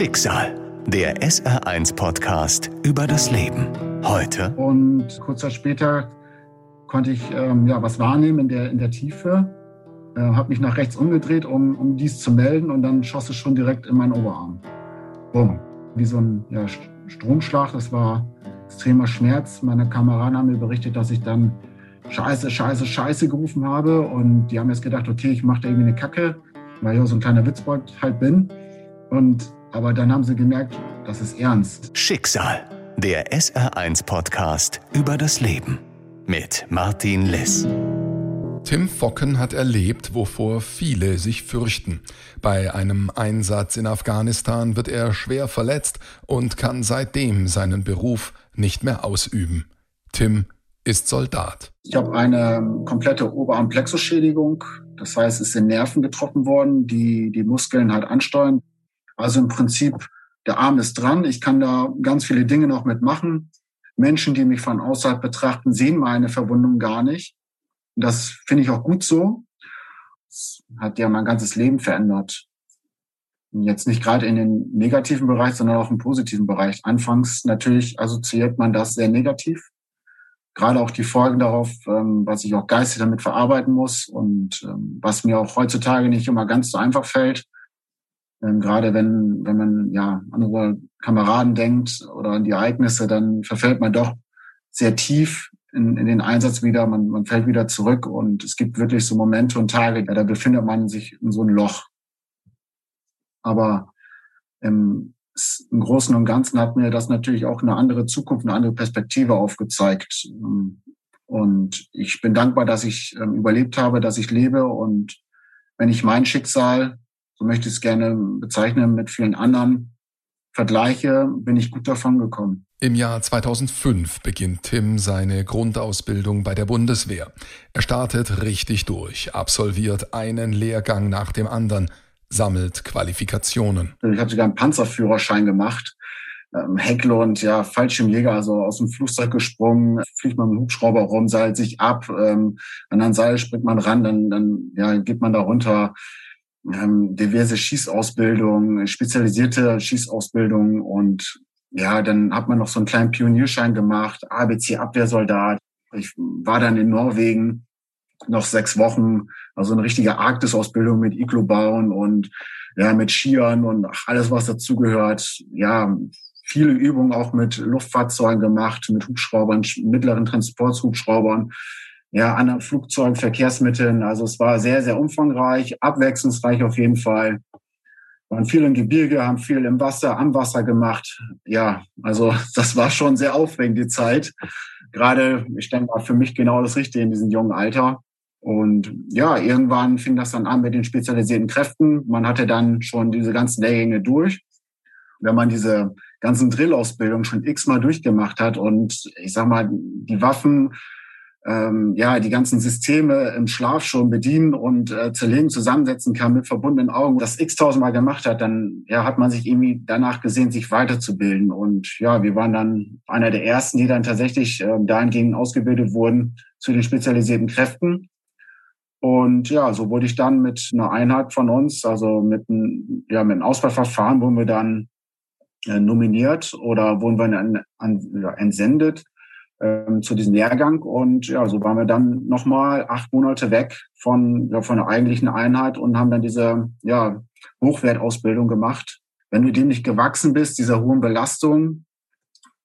Schicksal, der SR1-Podcast über das Leben. Heute. Und kurz später konnte ich ähm, ja, was wahrnehmen in der, in der Tiefe, äh, habe mich nach rechts umgedreht, um, um dies zu melden und dann schoss es schon direkt in meinen Oberarm. Bumm. Wie so ein ja, Stromschlag, das war extremer Schmerz. Meine Kameraden haben mir berichtet, dass ich dann Scheiße, Scheiße, Scheiße gerufen habe und die haben jetzt gedacht, okay, ich mache da irgendwie eine Kacke, weil ich so ein kleiner Witzbold halt bin. Und aber dann haben sie gemerkt, das ist ernst. Schicksal, der SR1-Podcast über das Leben mit Martin Liss. Tim Focken hat erlebt, wovor viele sich fürchten. Bei einem Einsatz in Afghanistan wird er schwer verletzt und kann seitdem seinen Beruf nicht mehr ausüben. Tim ist Soldat. Ich habe eine komplette Oberarmplexusschädigung. Das heißt, es sind Nerven getroffen worden, die die Muskeln halt ansteuern. Also im Prinzip, der Arm ist dran. Ich kann da ganz viele Dinge noch mitmachen. Menschen, die mich von außerhalb betrachten, sehen meine Verwundung gar nicht. Und das finde ich auch gut so. Das hat ja mein ganzes Leben verändert. Jetzt nicht gerade in den negativen Bereich, sondern auch im positiven Bereich. Anfangs natürlich assoziiert man das sehr negativ. Gerade auch die Folgen darauf, ähm, was ich auch geistig damit verarbeiten muss und ähm, was mir auch heutzutage nicht immer ganz so einfach fällt. Ähm, gerade wenn, wenn man ja an unsere Kameraden denkt oder an die Ereignisse, dann verfällt man doch sehr tief in, in den Einsatz wieder. Man, man fällt wieder zurück und es gibt wirklich so Momente und Tage, ja, da befindet man sich in so einem Loch. Aber im, im Großen und Ganzen hat mir das natürlich auch eine andere Zukunft, eine andere Perspektive aufgezeigt. Und ich bin dankbar, dass ich ähm, überlebt habe, dass ich lebe. Und wenn ich mein Schicksal so möchte ich es gerne bezeichnen, mit vielen anderen vergleiche, bin ich gut davon gekommen. Im Jahr 2005 beginnt Tim seine Grundausbildung bei der Bundeswehr. Er startet richtig durch, absolviert einen Lehrgang nach dem anderen, sammelt Qualifikationen. Ich habe sogar einen Panzerführerschein gemacht. Ähm, Heckle und ja, Fallschirmjäger, also aus dem Flugzeug gesprungen, fliegt man mit dem Hubschrauber rum, seilt sich ab, ähm, an ein Seil springt man ran, dann, dann ja, geht man da runter ähm, diverse Schießausbildungen, spezialisierte Schießausbildungen und ja, dann hat man noch so einen kleinen Pionierschein gemacht, ABC Abwehrsoldat. Ich war dann in Norwegen noch sechs Wochen, also eine richtige Arktis-Ausbildung mit Iglo bauen und ja, mit Skiern und alles, was dazugehört. Ja, viele Übungen auch mit Luftfahrzeugen gemacht, mit Hubschraubern, mittleren Transporthubschraubern ja, anderen Flugzeugen, Verkehrsmitteln. Also es war sehr, sehr umfangreich, abwechslungsreich auf jeden Fall. Waren viel im Gebirge, haben viel im Wasser, am Wasser gemacht. Ja, also das war schon sehr aufregend, die Zeit. Gerade, ich denke mal, für mich genau das Richtige in diesem jungen Alter. Und ja, irgendwann fing das dann an mit den spezialisierten Kräften. Man hatte dann schon diese ganzen Lehrgänge durch. Wenn man diese ganzen Drillausbildungen schon x-mal durchgemacht hat und ich sag mal, die Waffen ähm, ja die ganzen Systeme im Schlaf schon bedienen und äh, zerlegen, zusammensetzen kann mit verbundenen Augen, das x-tausendmal gemacht hat, dann ja, hat man sich irgendwie danach gesehen, sich weiterzubilden. Und ja, wir waren dann einer der ersten, die dann tatsächlich äh, dahingehend ausgebildet wurden zu den spezialisierten Kräften. Und ja, so wurde ich dann mit einer Einheit von uns, also mit einem, ja, mit einem Auswahlverfahren, wurden wir dann äh, nominiert oder wurden wir an, an, ja, entsendet ähm, zu diesem Lehrgang. Und ja, so waren wir dann nochmal acht Monate weg von, ja, von der eigentlichen Einheit und haben dann diese ja, Hochwertausbildung gemacht. Wenn du dem nicht gewachsen bist, dieser hohen Belastung,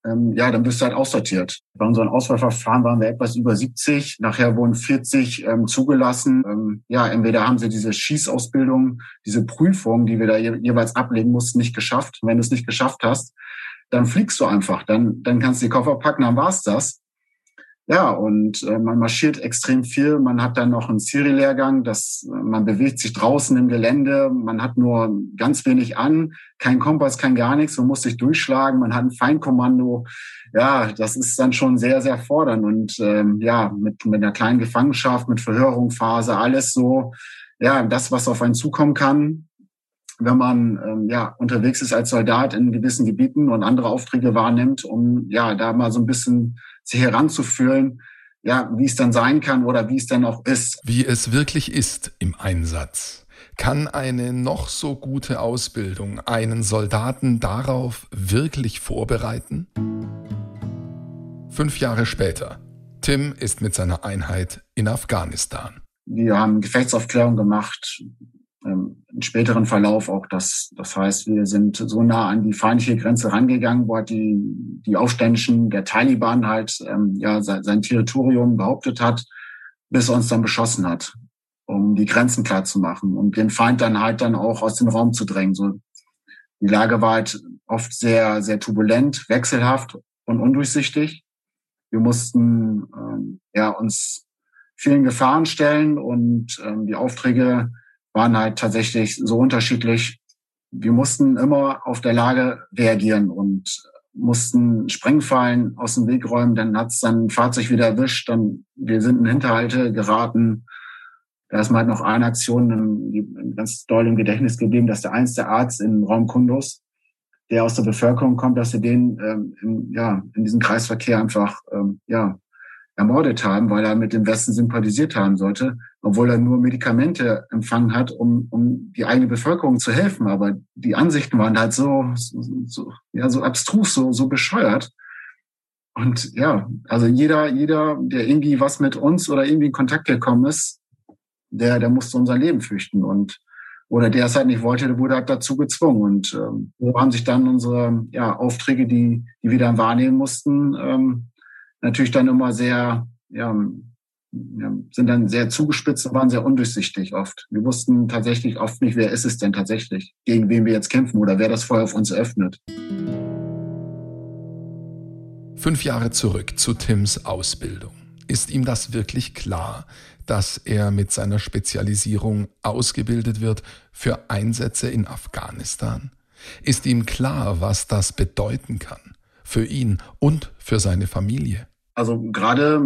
ähm, ja, dann bist du halt aussortiert. Bei unseren Auswahlverfahren waren wir etwas über 70. Nachher wurden 40 ähm, zugelassen. Ähm, ja, entweder haben sie diese Schießausbildung, diese Prüfung, die wir da je jeweils ablegen mussten, nicht geschafft. wenn du es nicht geschafft hast, dann fliegst du einfach. Dann, dann kannst du die Koffer packen, dann war's das. Ja, und äh, man marschiert extrem viel. Man hat dann noch einen Siri-Lehrgang, das, äh, man bewegt sich draußen im Gelände. Man hat nur ganz wenig an, kein Kompass, kein gar nichts. Man muss sich durchschlagen. Man hat ein Feinkommando. Ja, das ist dann schon sehr, sehr fordernd. Und ähm, ja, mit, mit einer kleinen Gefangenschaft, mit Verhörungsphase, alles so. Ja, das, was auf einen zukommen kann, wenn man ähm, ja unterwegs ist als Soldat in gewissen Gebieten und andere Aufträge wahrnimmt, um ja da mal so ein bisschen sich heranzufühlen, ja, wie es dann sein kann oder wie es dann auch ist. Wie es wirklich ist im Einsatz. Kann eine noch so gute Ausbildung einen Soldaten darauf wirklich vorbereiten? Fünf Jahre später. Tim ist mit seiner Einheit in Afghanistan. Wir haben Gefechtsaufklärung gemacht, späteren Verlauf auch das, das heißt, wir sind so nah an die feindliche Grenze rangegangen, wo halt die, die Aufständischen, der Taliban halt ähm, ja sein, sein Territorium behauptet hat, bis er uns dann beschossen hat, um die Grenzen klar zu machen und den Feind dann halt dann auch aus dem Raum zu drängen. So, die Lage war halt oft sehr, sehr turbulent, wechselhaft und undurchsichtig. Wir mussten ähm, ja uns vielen Gefahren stellen und ähm, die Aufträge waren halt tatsächlich so unterschiedlich. Wir mussten immer auf der Lage reagieren und mussten Sprengfallen aus dem Weg räumen. Dann hat's dann ein Fahrzeug wieder erwischt. Dann wir sind in Hinterhalte geraten. Da ist mal halt noch eine Aktion ganz doll im Gedächtnis geblieben, dass der einste Arzt im Raum Kundus, der aus der Bevölkerung kommt, dass er den ähm, in, ja, in diesem Kreisverkehr einfach ähm, ja, ermordet haben, weil er mit dem Westen sympathisiert haben sollte, obwohl er nur Medikamente empfangen hat, um, um die eigene Bevölkerung zu helfen. Aber die Ansichten waren halt so, so, ja, so abstrus, so, so bescheuert. Und ja, also jeder, jeder, der irgendwie was mit uns oder irgendwie in Kontakt gekommen ist, der, der musste unser Leben fürchten. Und oder der es halt nicht wollte, der wurde halt dazu gezwungen. Und ähm, so haben sich dann unsere ja, Aufträge, die, die wir dann wahrnehmen mussten, ähm, natürlich dann immer sehr, ja, sind dann sehr zugespitzt und waren sehr undurchsichtig oft. Wir wussten tatsächlich oft nicht, wer ist es denn tatsächlich, gegen wen wir jetzt kämpfen oder wer das Feuer auf uns öffnet. Fünf Jahre zurück zu Tims Ausbildung. Ist ihm das wirklich klar, dass er mit seiner Spezialisierung ausgebildet wird für Einsätze in Afghanistan? Ist ihm klar, was das bedeuten kann? Für ihn und für seine Familie? Also gerade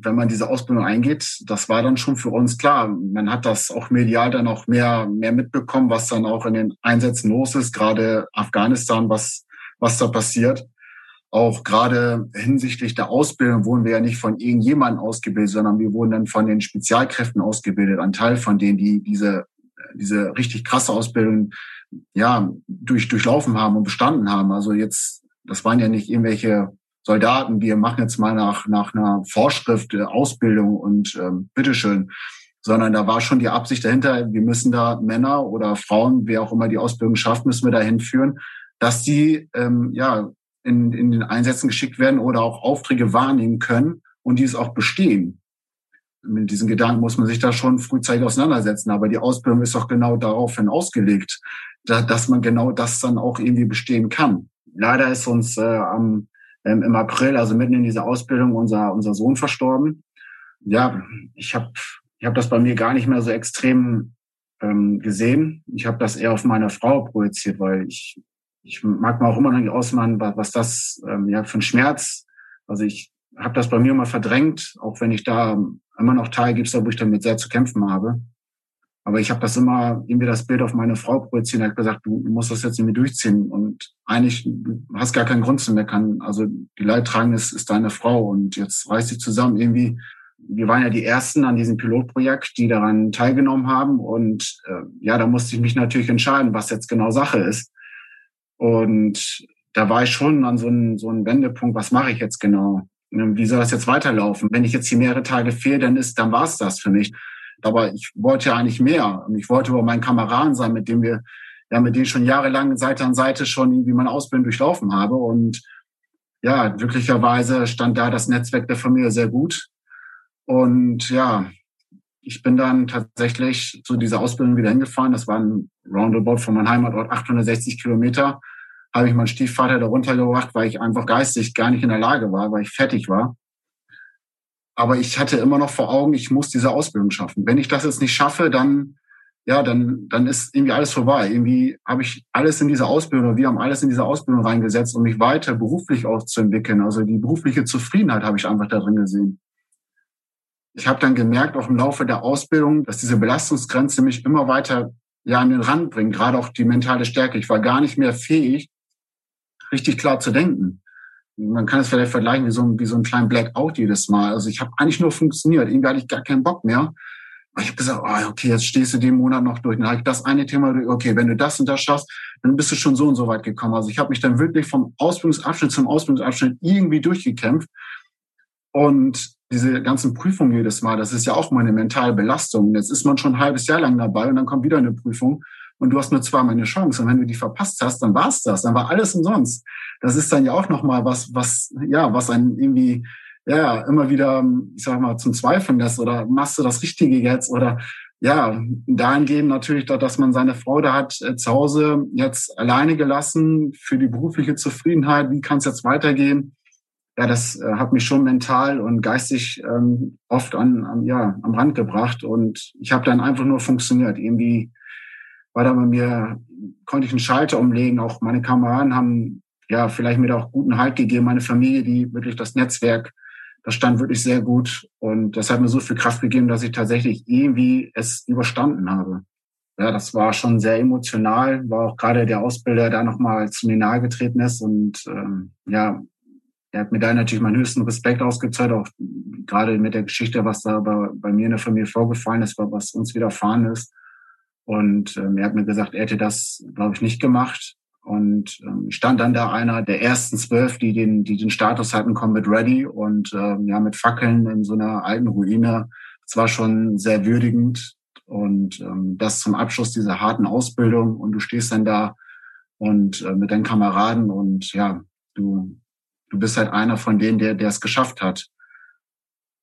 wenn man diese Ausbildung eingeht, das war dann schon für uns klar. Man hat das auch medial dann auch mehr, mehr mitbekommen, was dann auch in den Einsätzen los ist, gerade Afghanistan, was, was da passiert. Auch gerade hinsichtlich der Ausbildung wurden wir ja nicht von irgendjemandem ausgebildet, sondern wir wurden dann von den Spezialkräften ausgebildet. Ein Teil von denen, die diese, diese richtig krasse Ausbildung ja, durch, durchlaufen haben und bestanden haben. Also jetzt, das waren ja nicht irgendwelche Soldaten, wir machen jetzt mal nach, nach einer Vorschrift äh, Ausbildung und ähm, bitteschön, sondern da war schon die Absicht dahinter, wir müssen da Männer oder Frauen, wer auch immer die Ausbildung schafft, müssen wir dahin führen, dass die ähm, ja in, in den Einsätzen geschickt werden oder auch Aufträge wahrnehmen können und dies auch bestehen. Mit diesen Gedanken muss man sich da schon frühzeitig auseinandersetzen. Aber die Ausbildung ist auch genau daraufhin ausgelegt, da, dass man genau das dann auch irgendwie bestehen kann. Leider ist uns äh, am ähm, im April, also mitten in dieser Ausbildung, unser, unser Sohn verstorben. Ja, ich habe ich hab das bei mir gar nicht mehr so extrem ähm, gesehen. Ich habe das eher auf meine Frau projiziert, weil ich, ich mag mir auch immer noch nicht ausmalen, was, was das ähm, ja für ein Schmerz. Also ich habe das bei mir immer verdrängt, auch wenn ich da immer noch Teil gibt, wo ich damit sehr zu kämpfen habe. Aber ich habe das immer irgendwie das Bild auf meine Frau projiziert und hat gesagt, du musst das jetzt irgendwie durchziehen. Und eigentlich du hast gar keinen Grund zu meckern. Also die Leidtragende ist, ist deine Frau und jetzt reißt dich zusammen irgendwie. Wir waren ja die ersten an diesem Pilotprojekt, die daran teilgenommen haben. Und äh, ja, da musste ich mich natürlich entscheiden, was jetzt genau Sache ist. Und da war ich schon an so einem, so einem Wendepunkt, was mache ich jetzt genau? Wie soll das jetzt weiterlaufen? Wenn ich jetzt hier mehrere Tage fehle, dann ist, dann war es das für mich. Aber ich wollte ja eigentlich mehr. Und ich wollte über meinen Kameraden sein, mit dem wir, ja, mit denen schon jahrelang Seite an Seite schon irgendwie meine Ausbildung durchlaufen habe. Und ja, glücklicherweise stand da das Netzwerk der Familie sehr gut. Und ja, ich bin dann tatsächlich zu dieser Ausbildung wieder hingefahren. Das war ein Roundabout von meinem Heimatort, 860 Kilometer. Habe ich meinen Stiefvater da runtergebracht, weil ich einfach geistig gar nicht in der Lage war, weil ich fertig war. Aber ich hatte immer noch vor Augen, ich muss diese Ausbildung schaffen. Wenn ich das jetzt nicht schaffe, dann, ja, dann, dann ist irgendwie alles vorbei. Irgendwie habe ich alles in diese Ausbildung, wir haben alles in diese Ausbildung reingesetzt, um mich weiter beruflich auszuentwickeln. Also die berufliche Zufriedenheit habe ich einfach da drin gesehen. Ich habe dann gemerkt, auch im Laufe der Ausbildung, dass diese Belastungsgrenze mich immer weiter ja an den Rand bringt, gerade auch die mentale Stärke. Ich war gar nicht mehr fähig, richtig klar zu denken man kann es vielleicht vergleichen wie so ein, wie so ein kleinen Blackout jedes Mal. Also ich habe eigentlich nur funktioniert. Irgendwie hatte ich gar keinen Bock mehr. ich habe gesagt, oh, okay, jetzt stehst du den Monat noch durch. Dann habe ich das eine Thema durch. Okay, wenn du das und das schaffst, dann bist du schon so und so weit gekommen. Also ich habe mich dann wirklich vom Ausbildungsabschnitt zum Ausbildungsabschnitt irgendwie durchgekämpft. Und diese ganzen Prüfungen jedes Mal, das ist ja auch mal eine mentale Belastung. Jetzt ist man schon ein halbes Jahr lang dabei und dann kommt wieder eine Prüfung und du hast nur zweimal eine Chance. Und wenn du die verpasst hast, dann war's das. Dann war alles umsonst. Das ist dann ja auch nochmal was, was, ja, was einen irgendwie, ja, immer wieder, ich sag mal, zum Zweifeln lässt oder machst du das Richtige jetzt oder ja, dahingehend natürlich, dass man seine Freude hat, äh, zu Hause jetzt alleine gelassen für die berufliche Zufriedenheit. Wie kann es jetzt weitergehen? ja, das äh, hat mich schon mental und geistig ähm, oft an, an, ja, am Rand gebracht. Und ich habe dann einfach nur funktioniert. Irgendwie war da bei mir, konnte ich einen Schalter umlegen. Auch meine Kameraden haben ja vielleicht mir da auch guten Halt gegeben. Meine Familie, die wirklich das Netzwerk, das stand wirklich sehr gut. Und das hat mir so viel Kraft gegeben, dass ich tatsächlich irgendwie es überstanden habe. Ja, das war schon sehr emotional. War auch gerade der Ausbilder, der nochmal zu mir nahe getreten ist und ähm, ja, er hat mir da natürlich meinen höchsten Respekt ausgezahlt, auch gerade mit der Geschichte, was da bei, bei mir in der Familie vorgefallen ist, was uns widerfahren ist. Und ähm, er hat mir gesagt, er hätte das, glaube ich, nicht gemacht. Und ähm, stand dann da einer der ersten zwölf, die den, die den Status hatten, Combat Ready und ähm, ja mit Fackeln in so einer alten Ruine. Es war schon sehr würdigend und ähm, das zum Abschluss dieser harten Ausbildung und du stehst dann da und äh, mit deinen Kameraden und ja, du du bist halt einer von denen, der, der es geschafft hat.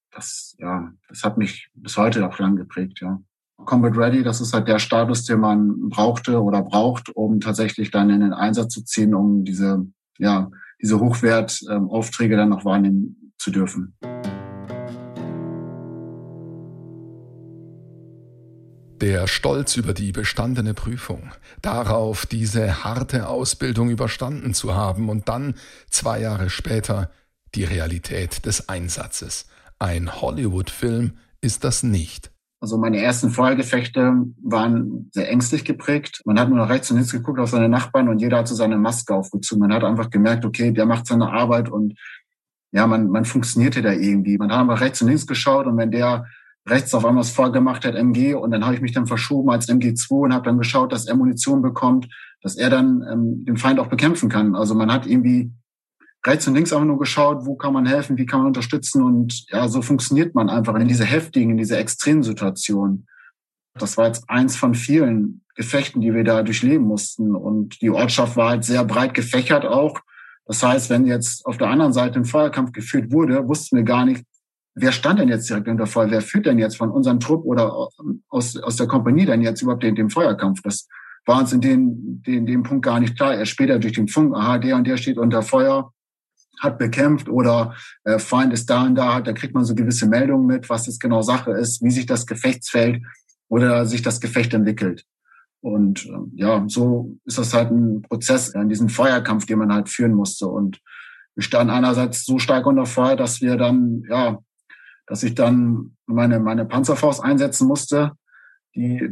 Das, ja, das hat mich bis heute auch lang geprägt, ja. Combat Ready, das ist halt der Status, den man brauchte oder braucht, um tatsächlich dann in den Einsatz zu ziehen, um diese, ja, diese Hochwertaufträge ähm, dann noch wahrnehmen zu dürfen. Der Stolz über die bestandene Prüfung, darauf diese harte Ausbildung überstanden zu haben und dann zwei Jahre später die Realität des Einsatzes. Ein Hollywood-Film ist das nicht. Also meine ersten Feuergefechte waren sehr ängstlich geprägt. Man hat nur nach rechts und links geguckt auf seine Nachbarn und jeder hat so seine Maske aufgezogen. Man hat einfach gemerkt, okay, der macht seine Arbeit und ja, man, man funktionierte da irgendwie. Man hat einfach rechts und links geschaut und wenn der rechts auf einmal das Feuer gemacht hat, MG, und dann habe ich mich dann verschoben als MG2 und habe dann geschaut, dass er Munition bekommt, dass er dann ähm, den Feind auch bekämpfen kann. Also man hat irgendwie rechts und links einfach nur geschaut, wo kann man helfen, wie kann man unterstützen und ja, so funktioniert man einfach in diese heftigen, in diese extremen Situationen. Das war jetzt eins von vielen Gefechten, die wir da durchleben mussten und die Ortschaft war halt sehr breit gefächert auch. Das heißt, wenn jetzt auf der anderen Seite ein Feuerkampf geführt wurde, wussten wir gar nicht, wer stand denn jetzt direkt unter Feuer? Wer führt denn jetzt von unserem Trupp oder aus, aus der Kompanie denn jetzt überhaupt den, den Feuerkampf? Das war uns in dem, dem, dem Punkt gar nicht klar. Erst später durch den Funk, aha, der und der steht unter Feuer, hat bekämpft oder äh, Feind ist da und da, da kriegt man so gewisse Meldungen mit, was jetzt genau Sache ist, wie sich das Gefechtsfeld oder sich das Gefecht entwickelt. Und äh, ja, so ist das halt ein Prozess, in diesem Feuerkampf, den man halt führen musste. Und wir standen einerseits so stark unter Feuer, dass wir dann ja dass ich dann meine, meine Panzerfaust einsetzen musste. Die,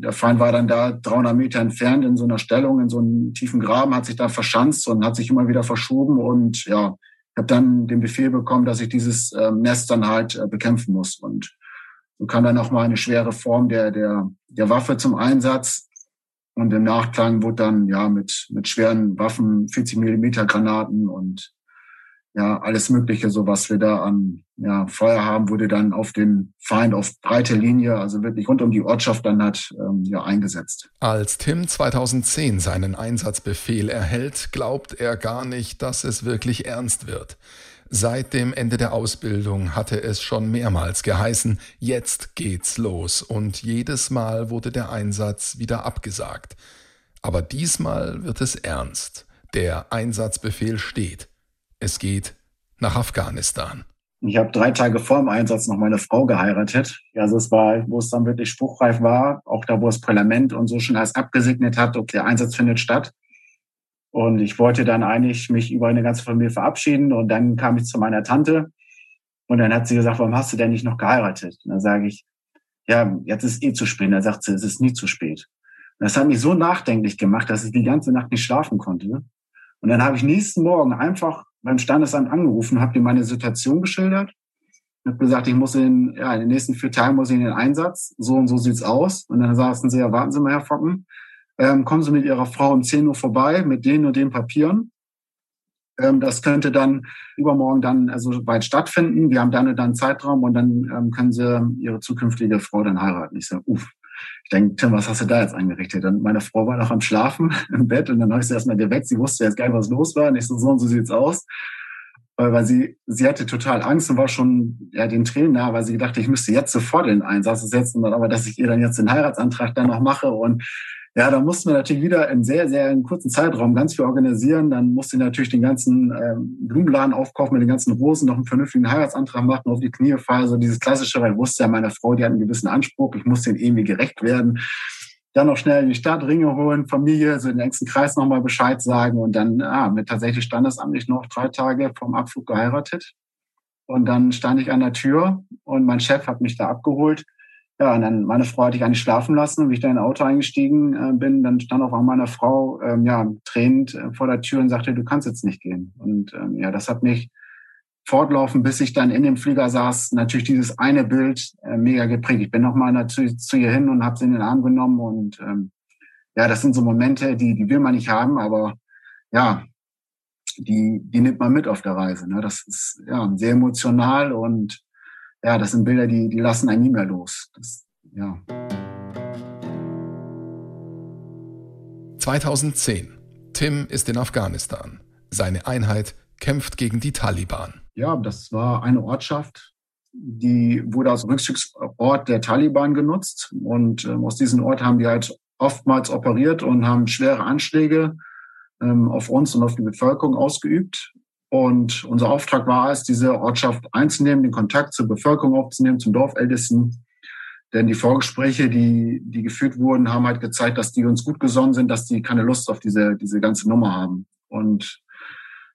der Feind war dann da 300 Meter entfernt in so einer Stellung, in so einem tiefen Graben, hat sich da verschanzt und hat sich immer wieder verschoben. Und ja, ich habe dann den Befehl bekommen, dass ich dieses äh, Nest dann halt äh, bekämpfen muss. Und so kam dann auch mal eine schwere Form der, der, der Waffe zum Einsatz. Und im Nachklang wurde dann ja mit, mit schweren Waffen, 40 Millimeter Granaten und ja, alles Mögliche, so was wir da an ja, Feuer haben, wurde dann auf den Feind auf breite Linie, also wirklich rund um die Ortschaft dann hat ähm, ja eingesetzt. Als Tim 2010 seinen Einsatzbefehl erhält, glaubt er gar nicht, dass es wirklich ernst wird. Seit dem Ende der Ausbildung hatte es schon mehrmals geheißen, jetzt geht's los, und jedes Mal wurde der Einsatz wieder abgesagt. Aber diesmal wird es ernst. Der Einsatzbefehl steht. Es geht nach Afghanistan. Ich habe drei Tage vor dem Einsatz noch meine Frau geheiratet. Also es war, wo es dann wirklich spruchreif war, auch da, wo das Parlament und so schon alles abgesegnet hat, okay, der Einsatz findet statt. Und ich wollte dann eigentlich mich über eine ganze Familie verabschieden. Und dann kam ich zu meiner Tante. Und dann hat sie gesagt, warum hast du denn nicht noch geheiratet? Und dann sage ich, ja, jetzt ist eh zu spät. Dann sagt sie, es ist nie zu spät. Und das hat mich so nachdenklich gemacht, dass ich die ganze Nacht nicht schlafen konnte. Und dann habe ich nächsten Morgen einfach beim Standesamt angerufen, habe ihm meine Situation geschildert habe gesagt, ich muss in, ja, in den nächsten vier Tagen muss ich in den Einsatz. So und so sieht's aus. Und dann saßen sie, ja, warten Sie mal, Herr Focken, ähm, kommen Sie mit Ihrer Frau um 10 Uhr vorbei mit den und den Papieren. Ähm, das könnte dann übermorgen dann also bald stattfinden. Wir haben dann und dann Zeitraum und dann ähm, können Sie Ihre zukünftige Frau dann heiraten. Ich sage, uff. Ich denke, Tim, was hast du da jetzt eingerichtet? Und meine Frau war noch am Schlafen im Bett und dann habe ich sie erstmal geweckt. Sie wusste jetzt gar nicht, was los war. Und ich so, so und so sieht's aus weil sie, sie hatte total Angst und war schon ja, den Tränen nah, weil sie gedacht, ich müsste jetzt sofort in den Einsatz setzen, aber dass ich ihr dann jetzt den Heiratsantrag dann noch mache und ja, da mussten wir natürlich wieder in sehr, sehr kurzen Zeitraum ganz viel organisieren. Dann musste ich natürlich den ganzen ähm, Blumenladen aufkaufen mit den ganzen Rosen, noch einen vernünftigen Heiratsantrag machen, auf die Knie fallen, so dieses klassische, weil ich wusste ja, meine Frau, die hat einen gewissen Anspruch, ich musste ihm irgendwie gerecht werden dann noch schnell in die Stadt, Ringe holen, Familie, so den nächsten Kreis nochmal Bescheid sagen und dann ah, mit tatsächlich standesamtlich noch drei Tage vom Abflug geheiratet. Und dann stand ich an der Tür und mein Chef hat mich da abgeholt. Ja, und dann meine Frau hatte ich eigentlich schlafen lassen. Und wie ich da in ein Auto eingestiegen äh, bin, dann stand auch meine Frau ähm, ja tränend äh, vor der Tür und sagte, du kannst jetzt nicht gehen. Und ähm, ja, das hat mich fortlaufen, bis ich dann in dem Flieger saß, natürlich dieses eine Bild äh, mega geprägt. Ich bin nochmal natürlich zu ihr hin und habe sie in den Arm genommen und ähm, ja, das sind so Momente, die, die will man nicht haben, aber ja, die, die nimmt man mit auf der Reise. Ne? Das ist ja sehr emotional und ja, das sind Bilder, die, die lassen einen nie mehr los. Das, ja. 2010. Tim ist in Afghanistan. Seine Einheit kämpft gegen die Taliban. Ja, das war eine Ortschaft, die wurde als Rückzugsort der Taliban genutzt. Und ähm, aus diesem Ort haben die halt oftmals operiert und haben schwere Anschläge ähm, auf uns und auf die Bevölkerung ausgeübt. Und unser Auftrag war es, diese Ortschaft einzunehmen, den Kontakt zur Bevölkerung aufzunehmen, zum Dorfältesten. Denn die Vorgespräche, die, die geführt wurden, haben halt gezeigt, dass die uns gut gesonnen sind, dass die keine Lust auf diese, diese ganze Nummer haben. Und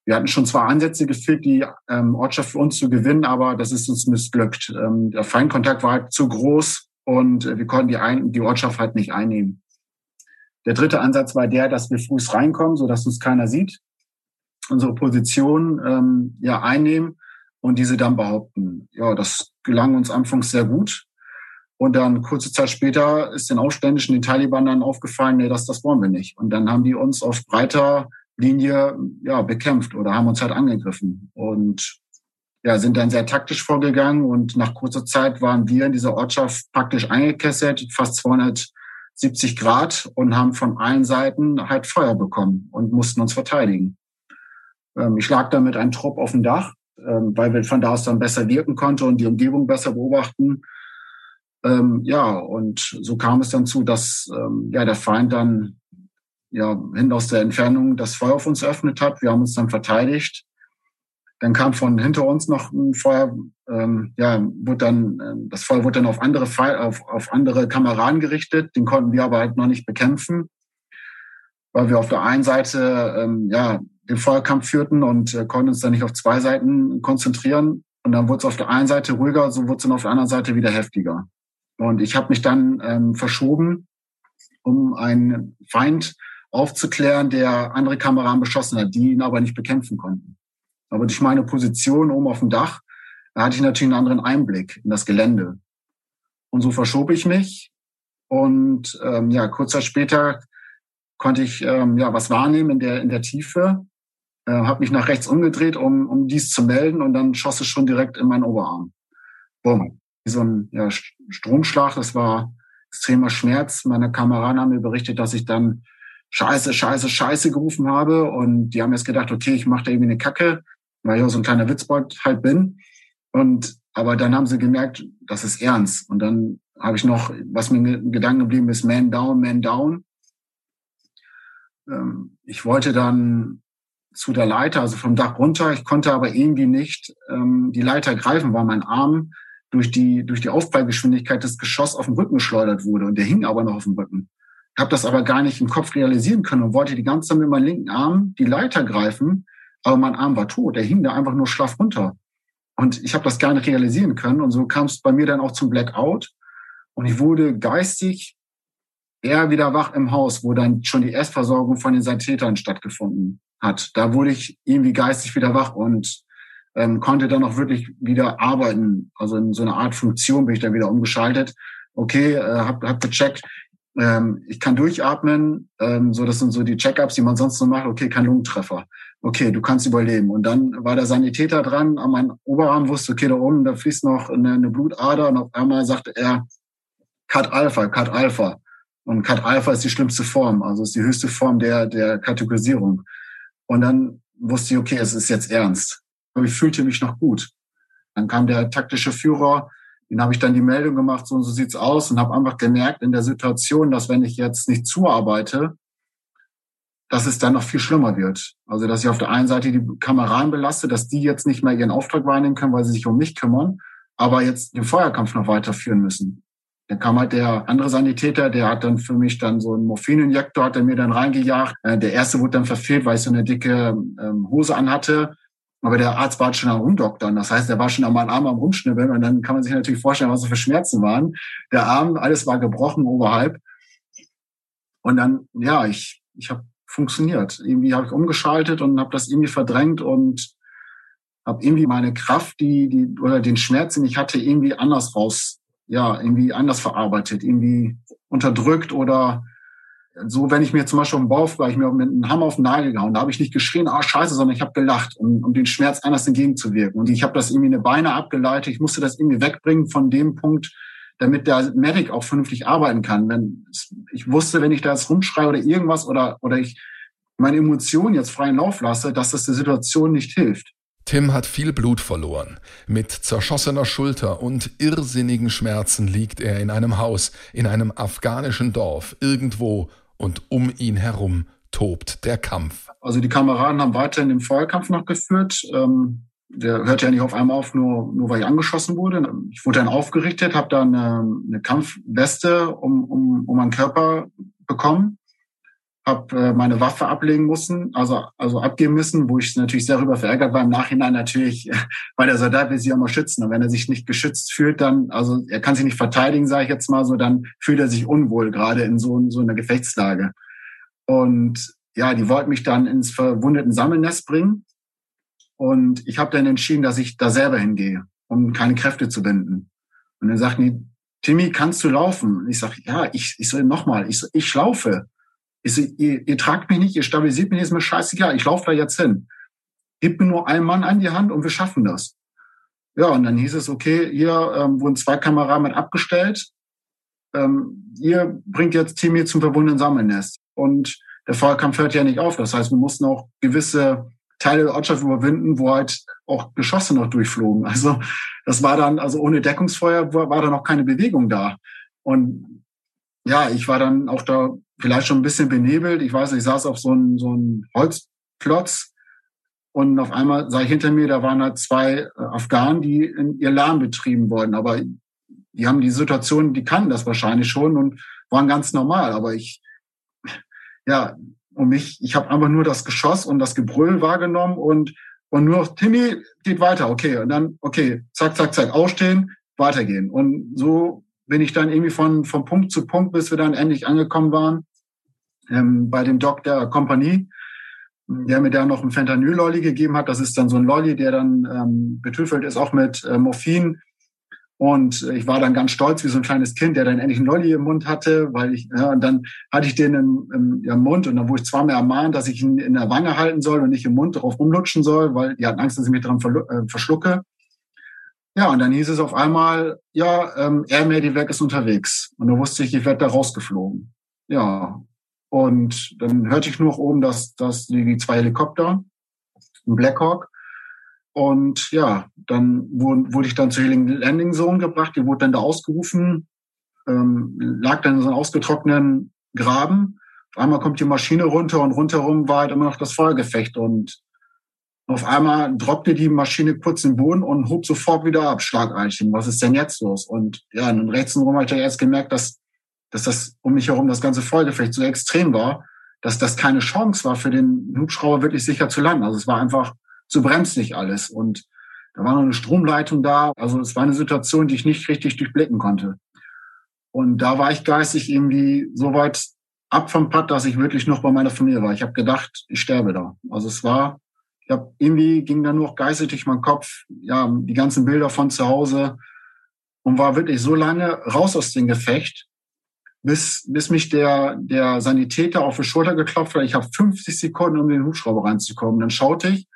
wir hatten schon zwei Ansätze gefehlt, die ähm, Ortschaft für uns zu gewinnen, aber das ist uns missglückt. Ähm, der Feindkontakt war halt zu groß und äh, wir konnten die, ein die Ortschaft halt nicht einnehmen. Der dritte Ansatz war der, dass wir frühs reinkommen, so dass uns keiner sieht, unsere Position ähm, ja einnehmen und diese dann behaupten. Ja, das gelang uns anfangs sehr gut. Und dann kurze Zeit später ist den Aufständischen, den Taliban dann aufgefallen, nee, das, das wollen wir nicht. Und dann haben die uns auf breiter Linie ja, bekämpft oder haben uns halt angegriffen und ja, sind dann sehr taktisch vorgegangen und nach kurzer Zeit waren wir in dieser Ortschaft praktisch eingekesselt, fast 270 Grad und haben von allen Seiten halt Feuer bekommen und mussten uns verteidigen. Ähm, ich lag damit ein Trupp auf dem Dach, ähm, weil wir von da aus dann besser wirken konnte und die Umgebung besser beobachten. Ähm, ja, und so kam es dann zu, dass ähm, ja der Feind dann ja, hin aus der Entfernung das Feuer auf uns eröffnet hat. Wir haben uns dann verteidigt. Dann kam von hinter uns noch ein Feuer, ähm, ja, wurde dann, äh, das Feuer wurde dann auf andere, auf, auf andere Kameraden gerichtet. Den konnten wir aber halt noch nicht bekämpfen, weil wir auf der einen Seite, ähm, ja, den Feuerkampf führten und äh, konnten uns dann nicht auf zwei Seiten konzentrieren. Und dann wurde es auf der einen Seite ruhiger, so wurde es dann auf der anderen Seite wieder heftiger. Und ich habe mich dann ähm, verschoben, um einen Feind aufzuklären, der andere Kameraden beschossen hat, die ihn aber nicht bekämpfen konnten. Aber durch meine Position oben auf dem Dach hatte ich natürlich einen anderen Einblick in das Gelände. Und so verschob ich mich. Und ähm, ja, kurzer später konnte ich ähm, ja was wahrnehmen in der in der Tiefe, äh, habe mich nach rechts umgedreht, um um dies zu melden, und dann schoss es schon direkt in meinen Oberarm. Bumm. Wie so ein ja, Stromschlag. Das war extremer Schmerz. Meine Kameraden haben mir berichtet, dass ich dann Scheiße, Scheiße, Scheiße gerufen habe. Und die haben jetzt gedacht, okay, ich mache da irgendwie eine Kacke, weil ich auch so ein kleiner Witzbold halt bin. Und aber dann haben sie gemerkt, das ist ernst. Und dann habe ich noch, was mir in Gedanken geblieben ist, Man down, Man down. Ähm, ich wollte dann zu der Leiter, also vom Dach runter. Ich konnte aber irgendwie nicht ähm, die Leiter greifen, weil mein Arm durch die, durch die Aufprallgeschwindigkeit des Geschoss auf den Rücken geschleudert wurde. Und der hing aber noch auf dem Rücken habe das aber gar nicht im Kopf realisieren können und wollte die ganze Zeit mit meinem linken Arm die Leiter greifen, aber mein Arm war tot. Der hing da einfach nur schlaff runter. Und ich habe das gar nicht realisieren können. Und so kam es bei mir dann auch zum Blackout. Und ich wurde geistig eher wieder wach im Haus, wo dann schon die Erstversorgung von den Sanitätern stattgefunden hat. Da wurde ich irgendwie geistig wieder wach und ähm, konnte dann auch wirklich wieder arbeiten. Also in so eine Art Funktion bin ich dann wieder umgeschaltet. Okay, äh, hab, hab gecheckt, ähm, ich kann durchatmen. Ähm, so, das sind so die Check-ups, die man sonst so macht. Okay, kein Lungentreffer. Okay, du kannst überleben. Und dann war der Sanitäter dran an meinem Oberarm, wusste, okay, da oben, da fließt noch eine, eine Blutader. Und auf einmal sagte er, Cut Alpha, Cut Alpha. Und Cut Alpha ist die schlimmste Form, also ist die höchste Form der, der Kategorisierung. Und dann wusste ich, okay, es ist jetzt ernst aber ich fühlte mich noch gut. Dann kam der taktische Führer, den habe ich dann die Meldung gemacht, so und so sieht's aus und habe einfach gemerkt in der Situation, dass wenn ich jetzt nicht zuarbeite, dass es dann noch viel schlimmer wird. Also dass ich auf der einen Seite die Kameraden belaste, dass die jetzt nicht mehr ihren Auftrag wahrnehmen können, weil sie sich um mich kümmern, aber jetzt den Feuerkampf noch weiterführen müssen. Dann kam halt der andere Sanitäter, der hat dann für mich dann so einen Morphininjektor, hat er mir dann reingejagt. Äh, der erste wurde dann verfehlt, weil ich so eine dicke ähm, Hose anhatte. Aber der Arzt war schon am Rumdoktern. Das heißt, er war schon am Arm am Rumschnibbeln. Und dann kann man sich natürlich vorstellen, was so für Schmerzen waren. Der Arm, alles war gebrochen oberhalb. Und dann, ja, ich, ich habe funktioniert. Irgendwie habe ich umgeschaltet und habe das irgendwie verdrängt und habe irgendwie meine Kraft, die, die oder den Schmerz, den ich hatte, irgendwie anders raus, ja, irgendwie anders verarbeitet, irgendwie unterdrückt oder so, wenn ich mir zum Beispiel im ich mir mit einem Hammer auf den Nagel gehauen, da habe ich nicht geschrien, ah scheiße, sondern ich habe gelacht, um, um den Schmerz anders entgegenzuwirken. Und ich habe das irgendwie in die Beine abgeleitet, ich musste das irgendwie wegbringen von dem Punkt, damit der Medic auch vernünftig arbeiten kann. Wenn ich wusste, wenn ich da jetzt rumschreie oder irgendwas oder, oder ich meine Emotionen jetzt freien Lauf lasse, dass das der Situation nicht hilft. Tim hat viel Blut verloren. Mit zerschossener Schulter und irrsinnigen Schmerzen liegt er in einem Haus, in einem afghanischen Dorf, irgendwo und um ihn herum tobt der Kampf. Also die Kameraden haben weiterhin den Feuerkampf noch geführt. Ähm, der hört ja nicht auf einmal auf, nur, nur weil ich angeschossen wurde. Ich wurde dann aufgerichtet, habe dann eine, eine Kampfweste um, um, um meinen Körper bekommen, habe äh, meine Waffe ablegen müssen, also also abgeben müssen, wo ich natürlich sehr darüber verärgert war. Im Nachhinein natürlich, weil der Soldat will sich auch mal schützen. Und wenn er sich nicht geschützt fühlt, dann, also er kann sich nicht verteidigen, sage ich jetzt mal so, dann fühlt er sich unwohl, gerade in so, so einer Gefechtslage. Und ja, die wollten mich dann ins verwundeten Sammelnest bringen. Und ich habe dann entschieden, dass ich da selber hingehe, um keine Kräfte zu binden. Und dann sagten die, Timmy, kannst du laufen? Und ich sage, ja, ich, ich soll nochmal, ich, ich laufe. Ich ihr, ihr tragt mich nicht, ihr stabilisiert mich, ist mir scheißegal, ich laufe da jetzt hin. Gib mir nur einen Mann an die Hand und wir schaffen das. Ja, und dann hieß es, okay, hier ähm, wurden zwei Kameraden mit abgestellt. Ähm, ihr bringt jetzt Timmy zum verbundenen Sammelnest. Und der Feuerkampf hört ja nicht auf. Das heißt, wir mussten auch gewisse Teile der Ortschaft überwinden, wo halt auch Geschosse noch durchflogen. Also das war dann, also ohne Deckungsfeuer war, war da noch keine Bewegung da. Und ja, ich war dann auch da vielleicht schon ein bisschen benebelt. Ich weiß, ich saß auf so einem so einem Holzplotz und auf einmal sah ich hinter mir, da waren halt zwei äh, Afghanen, die in ihr Lärm betrieben wurden. Aber die haben die Situation, die kannten das wahrscheinlich schon und waren ganz normal. Aber ich, ja, um mich, ich habe einfach nur das Geschoss und das Gebrüll wahrgenommen und und nur Timmy geht weiter, okay und dann okay, zack, zack, zack, ausstehen, weitergehen und so bin ich dann irgendwie von von Punkt zu Punkt, bis wir dann endlich angekommen waren ähm, bei dem Doc der Kompanie, der mir da noch ein Fentanyl-Lolli gegeben hat. Das ist dann so ein Lolli, der dann ähm, betüffelt ist, auch mit äh, Morphin. Und ich war dann ganz stolz wie so ein kleines Kind, der dann endlich einen Lolli im Mund hatte, weil ich, ja, und dann hatte ich den im, im, im Mund und dann wurde ich zweimal ermahnt, dass ich ihn in der Wange halten soll und nicht im Mund drauf rumlutschen soll, weil die hatten Angst, dass ich mich dran äh, verschlucke. Ja, und dann hieß es auf einmal, ja, ähm, Air Medivac ist unterwegs. Und da wusste ich, ich werde da rausgeflogen. Ja, und dann hörte ich nur oben, dass, dass die, die zwei Helikopter, ein Blackhawk. Und ja, dann wurde, wurde ich dann zur Healing Landing Zone gebracht. Die wurde dann da ausgerufen, ähm, lag dann in so einem ausgetrockneten Graben. Auf einmal kommt die Maschine runter und rundherum war halt immer noch das Feuergefecht. Und auf einmal droppte die Maschine kurz den Boden und hob sofort wieder ab, Schlagartig. Was ist denn jetzt los? Und ja, und rechts und rum habe ich erst gemerkt, dass dass das um mich herum das ganze Feuergefecht so extrem war, dass das keine Chance war für den Hubschrauber wirklich sicher zu landen. Also es war einfach zu bremslich alles und da war noch eine Stromleitung da. Also es war eine Situation, die ich nicht richtig durchblicken konnte. Und da war ich geistig irgendwie so weit ab vom Pad, dass ich wirklich noch bei meiner Familie war. Ich habe gedacht, ich sterbe da. Also es war Ich hab, irgendwie ging dann nur noch geistig durch meinen Kopf, ja, die ganzen Bilder von zu Hause und war wirklich so lange raus aus dem Gefecht, bis, bis mich der, der Sanitäter auf die Schulter geklopft hat. Ich habe 50 Sekunden, um den Hubschrauber reinzukommen. Dann schaute ich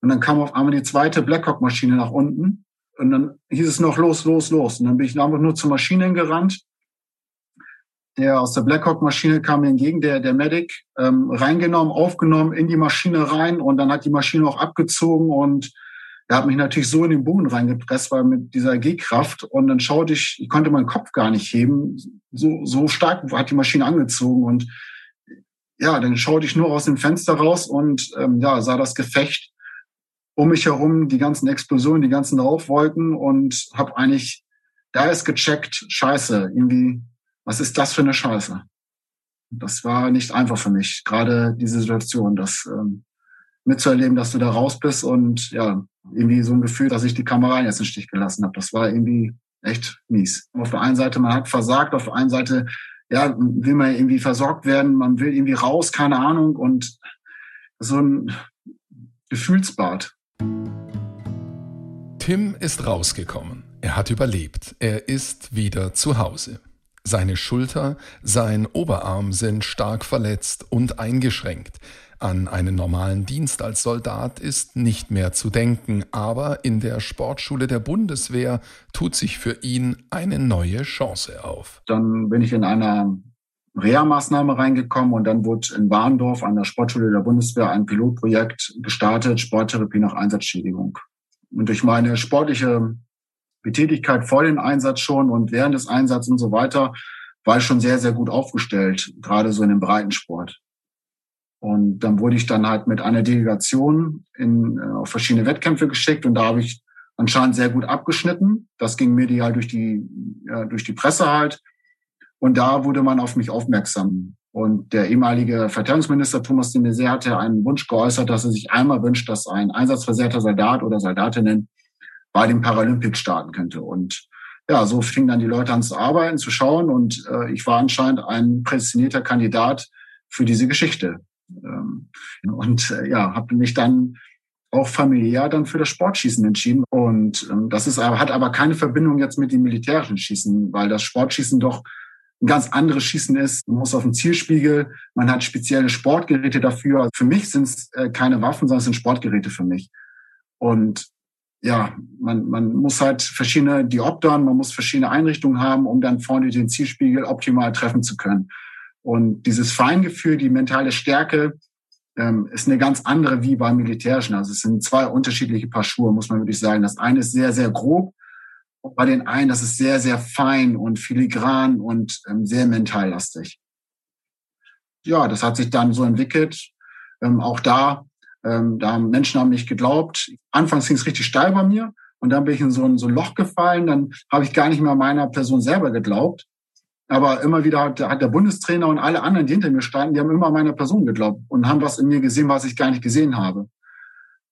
und dann kam auf einmal die zweite Blackhawk-Maschine nach unten. Und dann hieß es noch los, los, los. Und dann bin ich einfach nur zur Maschine gerannt. Der aus der Blackhawk-Maschine kam mir entgegen, der, der Medic, ähm, reingenommen, aufgenommen, in die Maschine rein und dann hat die Maschine auch abgezogen und er hat mich natürlich so in den Boden reingepresst, weil mit dieser G-Kraft und dann schaute ich, ich konnte meinen Kopf gar nicht heben. So, so stark hat die Maschine angezogen und ja, dann schaute ich nur aus dem Fenster raus und ähm, ja, sah das Gefecht um mich herum, die ganzen Explosionen, die ganzen Rauchwolken und habe eigentlich, da ist gecheckt, scheiße, irgendwie, was ist das für eine Scheiße? Das war nicht einfach für mich, gerade diese Situation, das ähm, mitzuerleben, dass du da raus bist und ja, irgendwie so ein Gefühl, dass ich die Kamera jetzt im Stich gelassen habe. Das war irgendwie echt mies. Auf der einen Seite, man hat versagt, auf der einen Seite, ja, will man irgendwie versorgt werden, man will irgendwie raus, keine Ahnung und so ein Gefühlsbad. Tim ist rausgekommen. Er hat überlebt. Er ist wieder zu Hause. Seine Schulter, sein Oberarm sind stark verletzt und eingeschränkt. An einen normalen Dienst als Soldat ist nicht mehr zu denken, aber in der Sportschule der Bundeswehr tut sich für ihn eine neue Chance auf. Dann bin ich in einer Reha-Maßnahme reingekommen und dann wurde in Warndorf an der Sportschule der Bundeswehr ein Pilotprojekt gestartet, Sporttherapie nach Einsatzschädigung. Und durch meine sportliche Betätigkeit vor dem Einsatz schon und während des Einsatzes und so weiter war ich schon sehr, sehr gut aufgestellt, gerade so in dem Breitensport. Und dann wurde ich dann halt mit einer Delegation in, äh, auf verschiedene Wettkämpfe geschickt und da habe ich anscheinend sehr gut abgeschnitten. Das ging mir die halt durch die, ja, durch die Presse halt. Und da wurde man auf mich aufmerksam. Und der ehemalige Verteidigungsminister Thomas de Maizière hatte einen Wunsch geäußert, dass er sich einmal wünscht, dass ein einsatzversehrter Soldat oder Soldatinnen bei den Paralympics starten könnte. Und ja, so fingen dann die Leute an zu arbeiten, zu schauen. Und äh, ich war anscheinend ein prädestinierter Kandidat für diese Geschichte. Ähm, und äh, ja, habe mich dann auch familiär dann für das Sportschießen entschieden. Und ähm, das ist aber, hat aber keine Verbindung jetzt mit dem militärischen Schießen, weil das Sportschießen doch ein ganz anderes Schießen ist. Man muss auf den Zielspiegel, man hat spezielle Sportgeräte dafür. Für mich sind es äh, keine Waffen, sondern es sind Sportgeräte für mich. Und ja, man, man muss halt verschiedene Dioptern, man muss verschiedene Einrichtungen haben, um dann vorne den Zielspiegel optimal treffen zu können. Und dieses Feingefühl, die mentale Stärke, ähm, ist eine ganz andere wie beim Militärischen. Also es sind zwei unterschiedliche Paar Schuhe, muss man wirklich sagen. Das eine ist sehr, sehr grob. Und bei den einen, das ist sehr, sehr fein und filigran und ähm, sehr mentallastig. Ja, das hat sich dann so entwickelt. Ähm, auch da, ähm, da haben Menschen haben nicht geglaubt. Anfangs ging es richtig steil bei mir. Und dann bin ich in so ein, so ein Loch gefallen. Dann habe ich gar nicht mehr meiner Person selber geglaubt. Aber immer wieder hat, hat der Bundestrainer und alle anderen, die hinter mir standen, die haben immer meiner Person geglaubt und haben was in mir gesehen, was ich gar nicht gesehen habe.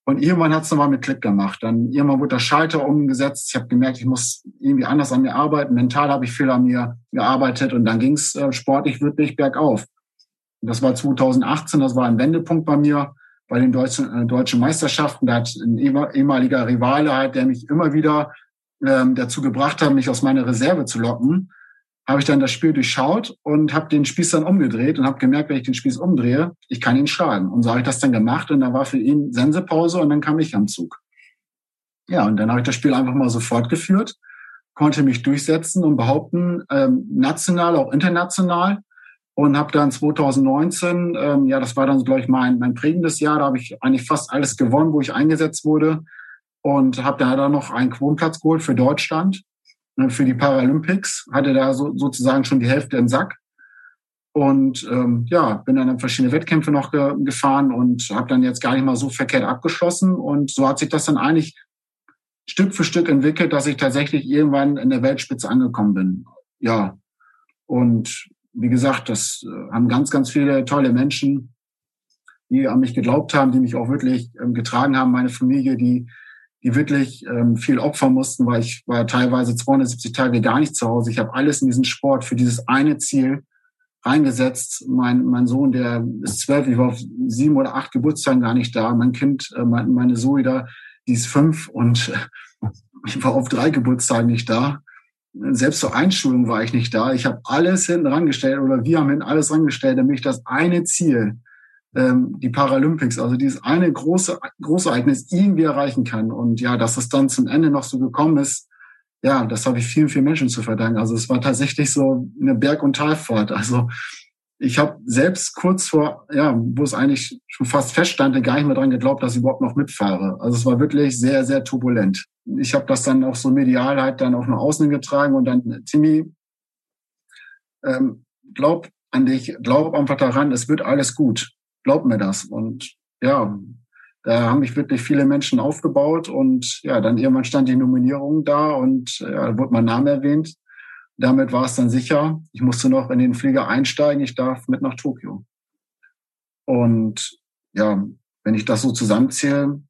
Und irgendwann hat es nochmal mit Klick gemacht. Dann irgendwann wurde der Schalter umgesetzt. Ich habe gemerkt, ich muss irgendwie anders an mir arbeiten. Mental habe ich viel an mir gearbeitet und dann ging es äh, sportlich wirklich bergauf. Und das war 2018, das war ein Wendepunkt bei mir bei den deutschen, äh, deutschen Meisterschaften. Da hat ein ehemaliger Rivale halt, der mich immer wieder ähm, dazu gebracht hat, mich aus meiner Reserve zu locken, habe ich dann das Spiel durchschaut und habe den Spieß dann umgedreht und habe gemerkt, wenn ich den Spieß umdrehe, ich kann ihn schlagen. Und so habe ich das dann gemacht und da war für ihn Sensepause und dann kam ich am Zug. Ja, und dann habe ich das Spiel einfach mal so fortgeführt, konnte mich durchsetzen und behaupten, ähm, national, auch international. Und habe dann 2019, ähm, ja, das war dann, glaube ich, mein, mein prägendes Jahr, da habe ich eigentlich fast alles gewonnen, wo ich eingesetzt wurde. Und habe da dann noch einen Quotenplatz geholt für Deutschland Ne, für die Paralympics, hatte da so, sozusagen schon die Hälfte im Sack. Und ähm, ja, bin dann verschiedene Wettkämpfe noch ge gefahren und habe dann jetzt gar nicht mal so verkehrt abgeschlossen. Und so hat sich das dann eigentlich Stück für Stück entwickelt, dass ich tatsächlich irgendwann in der Weltspitze angekommen bin. Ja. Und wie gesagt, das äh, haben ganz, ganz viele tolle Menschen, die an mich geglaubt haben, die mich auch wirklich ähm, getragen haben, meine Familie, die die wirklich ähm, viel opfern mussten, weil ich war teilweise 270 Tage gar nicht zu Hause. Ich habe alles in diesen Sport für dieses eine Ziel reingesetzt. Mein, mein Sohn, der ist zwölf, ich war auf sieben oder acht Geburtstagen gar nicht da. Mein Kind, äh, meine Zoe da, die ist fünf und ich war auf drei Geburtstagen nicht da. Selbst zur Einschulung war ich nicht da. Ich habe alles hinten rangestellt oder wir haben hinten alles rangestellt, damit ich das eine Ziel, ähm, die Paralympics, also dieses eine große, große Ereignis irgendwie erreichen kann. Und ja, dass es dann zum Ende noch so gekommen ist, ja, das habe ich vielen, vielen Menschen zu verdanken. Also es war tatsächlich so eine Berg- und Talfahrt. Also ich habe selbst kurz vor, ja, wo es eigentlich schon fast feststand, gar nicht mehr dran geglaubt, dass ich überhaupt noch mitfahre. Also es war wirklich sehr, sehr turbulent. Ich habe das dann auch so medial halt dann auch nach außen getragen und dann, Timmy, ähm, glaub an dich, glaub einfach daran, es wird alles gut. Glaub mir das. Und ja, da haben mich wirklich viele Menschen aufgebaut und ja, dann irgendwann stand die Nominierung da und ja, wurde mein Name erwähnt. Damit war es dann sicher. Ich musste noch in den Flieger einsteigen. Ich darf mit nach Tokio. Und ja, wenn ich das so zusammenzähle,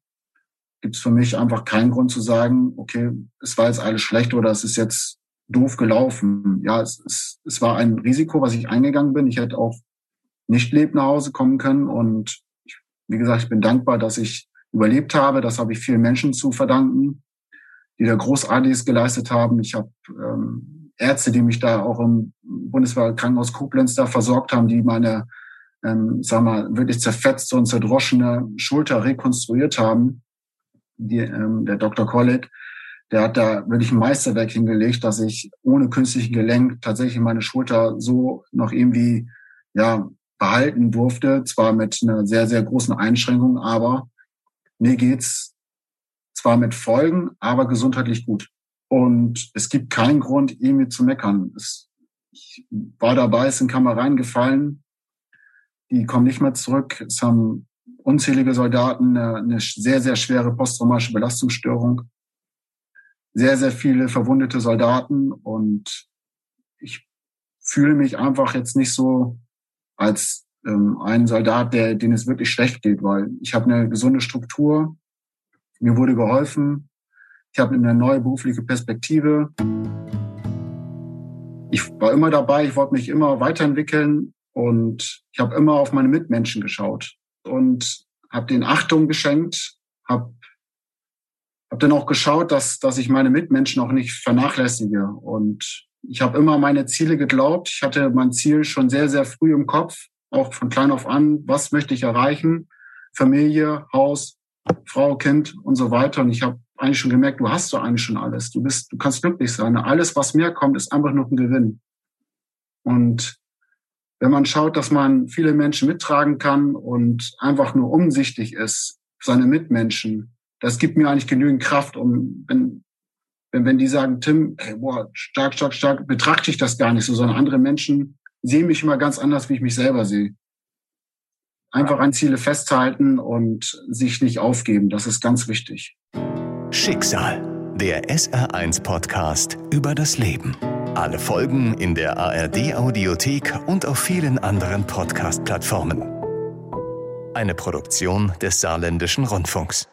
gibt es für mich einfach keinen Grund zu sagen, okay, es war jetzt alles schlecht oder es ist jetzt doof gelaufen. Ja, es, es, es war ein Risiko, was ich eingegangen bin. Ich hätte auch nicht lebt nach Hause kommen können. Und ich, wie gesagt, ich bin dankbar, dass ich überlebt habe. Das habe ich vielen Menschen zu verdanken, die da Großartiges geleistet haben. Ich habe ähm, Ärzte, die mich da auch im Bundeswehrkrankenhaus Koblenz da versorgt haben, die meine, ähm, sag mal, wirklich zerfetzte und zerdroschene Schulter rekonstruiert haben. Die, ähm, der Dr. Kolleg, der hat da wirklich ein Meisterwerk hingelegt, dass ich ohne künstlichen Gelenk tatsächlich meine Schulter so noch irgendwie, ja, behalten durfte. Zwar mit einer sehr, sehr großen Einschränkung, aber mir geht's zwar mit Folgen, aber gesundheitlich gut. Und es gibt keinen Grund, irgendwie zu meckern. Es, ich war dabei, es sind Kameraden gefallen. Die kommen nicht mehr zurück. Es haben unzählige Soldaten eine, eine sehr, sehr schwere posttraumatische Belastungsstörung. Sehr, sehr viele verwundete Soldaten. Und ich fühle mich einfach jetzt nicht so als ähm, ein Soldat, der, den es wirklich schlecht geht, weil ich habe eine gesunde Struktur. Mir wurde geholfen. Ich habe eine neue berufliche Perspektive. Ich war immer dabei, ich wollte mich immer weiterentwickeln und ich habe immer auf meine Mitmenschen geschaut und habe denen Achtung geschenkt, habe hab dann auch geschaut, dass, dass ich meine Mitmenschen auch nicht vernachlässige. Und ich habe immer meine Ziele geglaubt. Ich hatte mein Ziel schon sehr, sehr früh im Kopf, auch von klein auf an. Was möchte ich erreichen? Familie, Haus, Frau, Kind und so weiter. Und ich habe eigentlich schon gemerkt, du hast doch eigentlich schon alles. Du bist, du kannst glücklich sein. Alles, was mehr kommt, ist einfach nur ein Gewinn. Und wenn man schaut, dass man viele Menschen mittragen kann und einfach nur umsichtig ist, seine Mitmenschen, das gibt mir eigentlich genügend Kraft, um, wenn, wenn, wenn die sagen, Tim, hey, boah, stark, stark, stark, betrachte ich das gar nicht so, sondern andere Menschen sehen mich immer ganz anders, wie ich mich selber sehe. Einfach an Ziele festhalten und sich nicht aufgeben, das ist ganz wichtig. Schicksal, der SR1-Podcast über das Leben. Alle Folgen in der ARD-Audiothek und auf vielen anderen Podcast-Plattformen. Eine Produktion des Saarländischen Rundfunks.